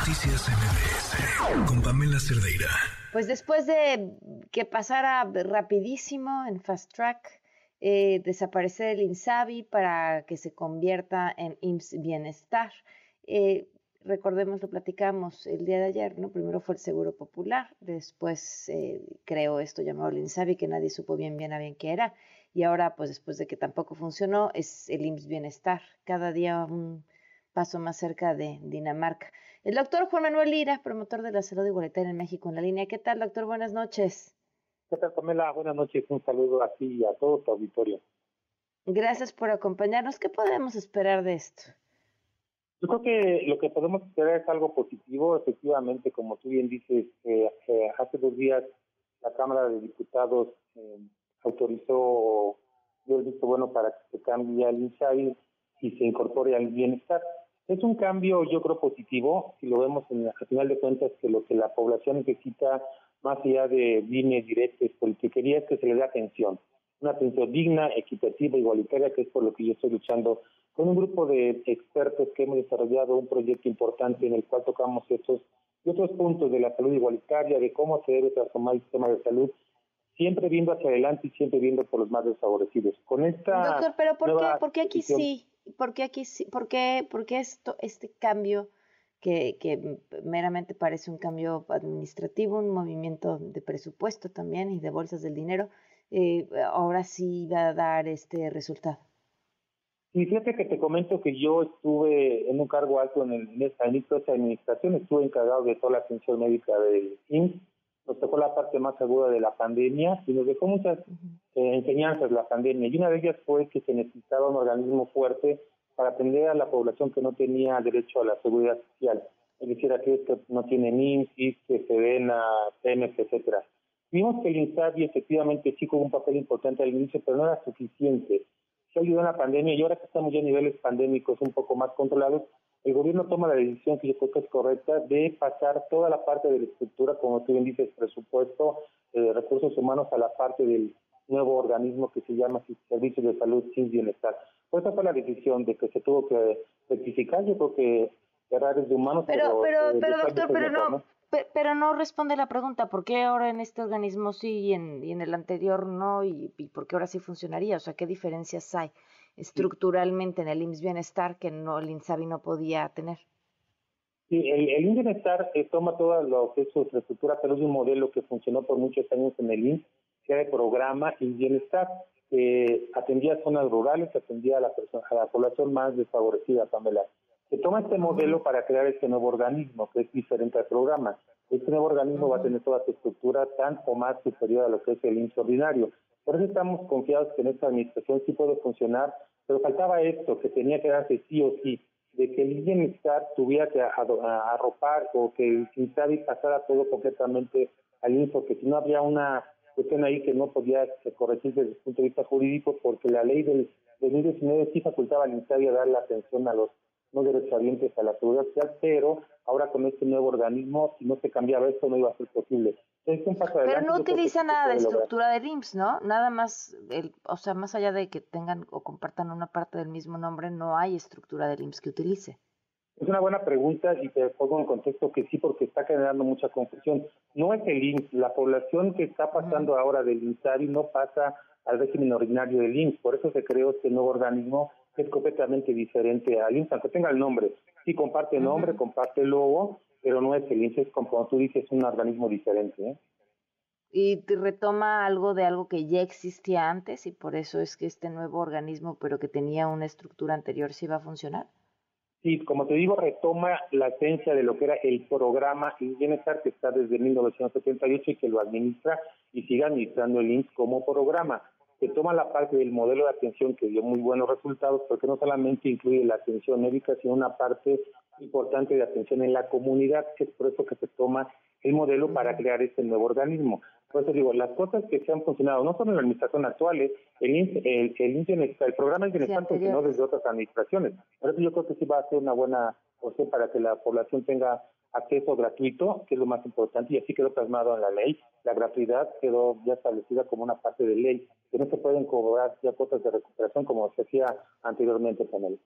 Noticias MBS con Pamela Cerdeira. Pues después de que pasara rapidísimo en Fast Track, eh, desaparecer el INSABI para que se convierta en IMSS Bienestar. Eh, recordemos, lo platicamos el día de ayer, ¿no? Primero fue el Seguro Popular, después eh, creó esto llamado el INSABI, que nadie supo bien bien a bien qué era, y ahora, pues después de que tampoco funcionó, es el IMSS Bienestar. Cada día un paso más cerca de Dinamarca. El doctor Juan Manuel Lira, promotor de la salud igualitaria en México, en la línea. ¿Qué tal, doctor? Buenas noches. ¿Qué tal, Pamela? Buenas noches. Un saludo a ti y a todo tu auditorio. Gracias por acompañarnos. ¿Qué podemos esperar de esto? Yo creo que lo que podemos esperar es algo positivo. Efectivamente, como tú bien dices, eh, eh, hace dos días la Cámara de Diputados eh, autorizó, dio el visto bueno para que se cambie al INSAI y se incorpore al bienestar. Es un cambio, yo creo, positivo, si lo vemos en, al final de cuentas, que lo que la población necesita, más allá de líneas directas, politiquería, es que se le dé atención. Una atención digna, equitativa, igualitaria, que es por lo que yo estoy luchando con un grupo de expertos que hemos desarrollado un proyecto importante en el cual tocamos estos y otros puntos de la salud igualitaria, de cómo se debe transformar el sistema de salud siempre viendo hacia adelante y siempre viendo por los más desfavorecidos. Con esta Doctor, pero ¿por qué, ¿por qué aquí sí? ¿Por qué aquí? ¿Por qué, por qué esto, este cambio que, que meramente parece un cambio administrativo, un movimiento de presupuesto también y de bolsas del dinero, eh, ahora sí va a dar este resultado? Y fíjate que te comento que yo estuve en un cargo alto en, el, en esta, administración, estuve encargado de toda la atención médica del IMSS nos tocó la parte más aguda de la pandemia y nos dejó muchas eh, enseñanzas la pandemia. Y una de ellas fue que se necesitaba un organismo fuerte para atender a la población que no tenía derecho a la seguridad social, es decir, aquellos que no tienen IMSS, que se ven a PMS, etcétera. Vimos que el INSABI efectivamente sí jugó un papel importante al inicio, pero no era suficiente. Se ayudó en la pandemia y ahora que estamos ya a niveles pandémicos un poco más controlados, el gobierno toma la decisión que yo creo que es correcta de pasar toda la parte de la estructura, como tú bien dices, presupuesto, eh, recursos humanos a la parte del nuevo organismo que se llama Servicios de Salud sin Bienestar. Pues esa fue la decisión de que se tuvo que rectificar. Yo creo que errores de humanos. Pero, pero, pero, doctor, pero no, pero no responde la pregunta, ¿por qué ahora en este organismo sí y en, y en el anterior no? Y, y, por qué ahora sí funcionaría? O sea, ¿qué diferencias hay? Estructuralmente en el IMSS Bienestar que no el INSABI no podía tener. Sí, el, el IMSS Bienestar eh, toma todo lo que es su infraestructura, pero es un modelo que funcionó por muchos años en el IMSS, que era de programa y bienestar, que atendía zonas rurales, atendía a la, persona, a la población más desfavorecida, Pamela. Se toma este modelo para crear este nuevo organismo, que es diferente al programa. Este nuevo organismo va a tener toda su estructura tan o más superior a lo que es el IMSS ordinario. Por eso estamos confiados que en esta administración sí puede funcionar, pero faltaba esto, que tenía que darse sí o sí, de que el bienestar tuviera que arropar o que el y pasara todo completamente al INSS, porque si no habría una cuestión ahí que no podía corregir desde el punto de vista jurídico, porque la ley del 2019 sí facultaba al INSABI a dar la atención a los no derechohabientes a la seguridad social, pero ahora con este nuevo organismo, si no se cambiaba esto, no iba a ser posible. Pero no utiliza nada de estructura de IMSS, ¿no? Nada más, el, o sea, más allá de que tengan o compartan una parte del mismo nombre, no hay estructura del IMSS que utilice. Es una buena pregunta y te pongo en contexto que sí, porque está generando mucha confusión. No es el IMSS, la población que está pasando ahora del INSARI no pasa al régimen ordinario del IMSS, por eso se creó este nuevo organismo es completamente diferente al IMSS, aunque tenga el nombre. Sí comparte el nombre, comparte el logo, pero no es el INSS, como tú dices, es un organismo diferente. ¿eh? Y retoma algo de algo que ya existía antes y por eso es que este nuevo organismo, pero que tenía una estructura anterior, sí va a funcionar. Sí, como te digo, retoma la esencia de lo que era el programa y Bienestar que está desde 1978 y que lo administra y sigue administrando el INSS como programa. Se toma la parte del modelo de atención que dio muy buenos resultados porque no solamente incluye la atención médica, sino una parte importante de atención en la comunidad, que es por eso que se toma el modelo para crear este nuevo organismo. Por eso digo, las cosas que se han funcionado, no solo en la administración actual, el, el, el, el programa de bienestar funcionó desde otras administraciones. Por eso yo creo que sí va a ser una buena opción para que la población tenga acceso gratuito, que es lo más importante, y así quedó plasmado en la ley. La gratuidad quedó ya establecida como una parte de ley, que no se pueden cobrar ya cuotas de recuperación como se hacía anteriormente con él.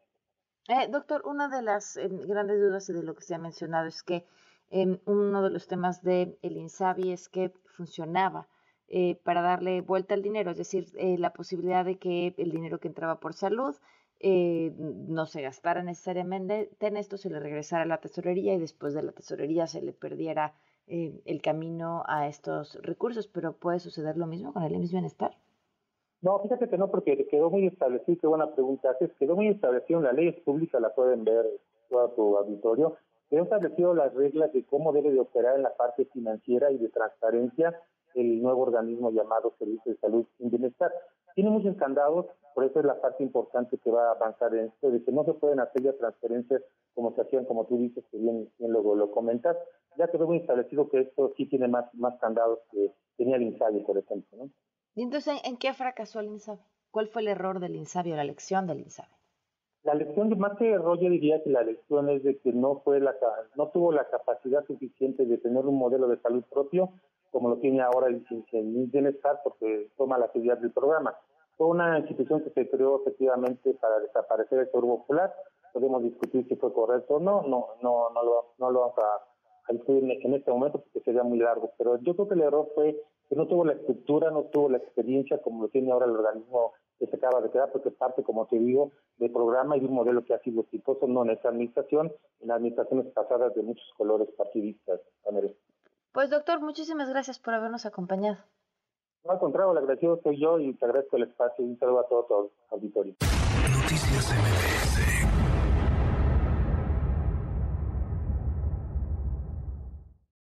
Eh, doctor, una de las em, grandes dudas de lo que se ha mencionado es que em, uno de los temas del el INSABI es que funcionaba eh, para darle vuelta al dinero, es decir, eh, la posibilidad de que el dinero que entraba por salud no se gastara necesariamente en esto, se le regresara a la tesorería y después de la tesorería se le perdiera el camino a estos recursos, pero puede suceder lo mismo con el IMSS Bienestar. No, fíjate que no, porque quedó muy establecido, qué buena pregunta haces, quedó muy establecido la ley pública, la pueden ver todo tu auditorio, quedó establecido las reglas de cómo debe de operar en la parte financiera y de transparencia el nuevo organismo llamado Servicio de Salud y Bienestar. Tiene muchos candados, por eso es la parte importante que va a avanzar en esto, de que no se pueden hacer ya transferencias como se hacían, como tú dices, que bien, bien luego lo comentas. Ya quedó muy establecido que esto sí tiene más, más candados que tenía el INSABI, por ejemplo. ¿no? ¿Y entonces en qué fracasó el INSABI? ¿Cuál fue el error del INSABI o la lección del INSABI? La lección, más que error, yo diría que la lección es de que no fue la no tuvo la capacidad suficiente de tener un modelo de salud propio como lo tiene ahora el Bienestar porque toma la actividad del programa. Fue una institución que se creó efectivamente para desaparecer el seguro popular. Podemos discutir si fue correcto o no, no, no, no lo, no lo vamos a discutir en este momento porque sería muy largo. Pero yo creo que el error fue que no tuvo la estructura, no tuvo la experiencia como lo tiene ahora el organismo que se acaba de crear, porque parte, como te digo, de programa y de un modelo que ha sido exitoso, no en esta administración, en administraciones pasadas de muchos colores partidistas. Pues doctor, muchísimas gracias por habernos acompañado. No, al contrario, el agradecido soy yo y te agradezco el espacio y un saludo a todos los auditores. Noticias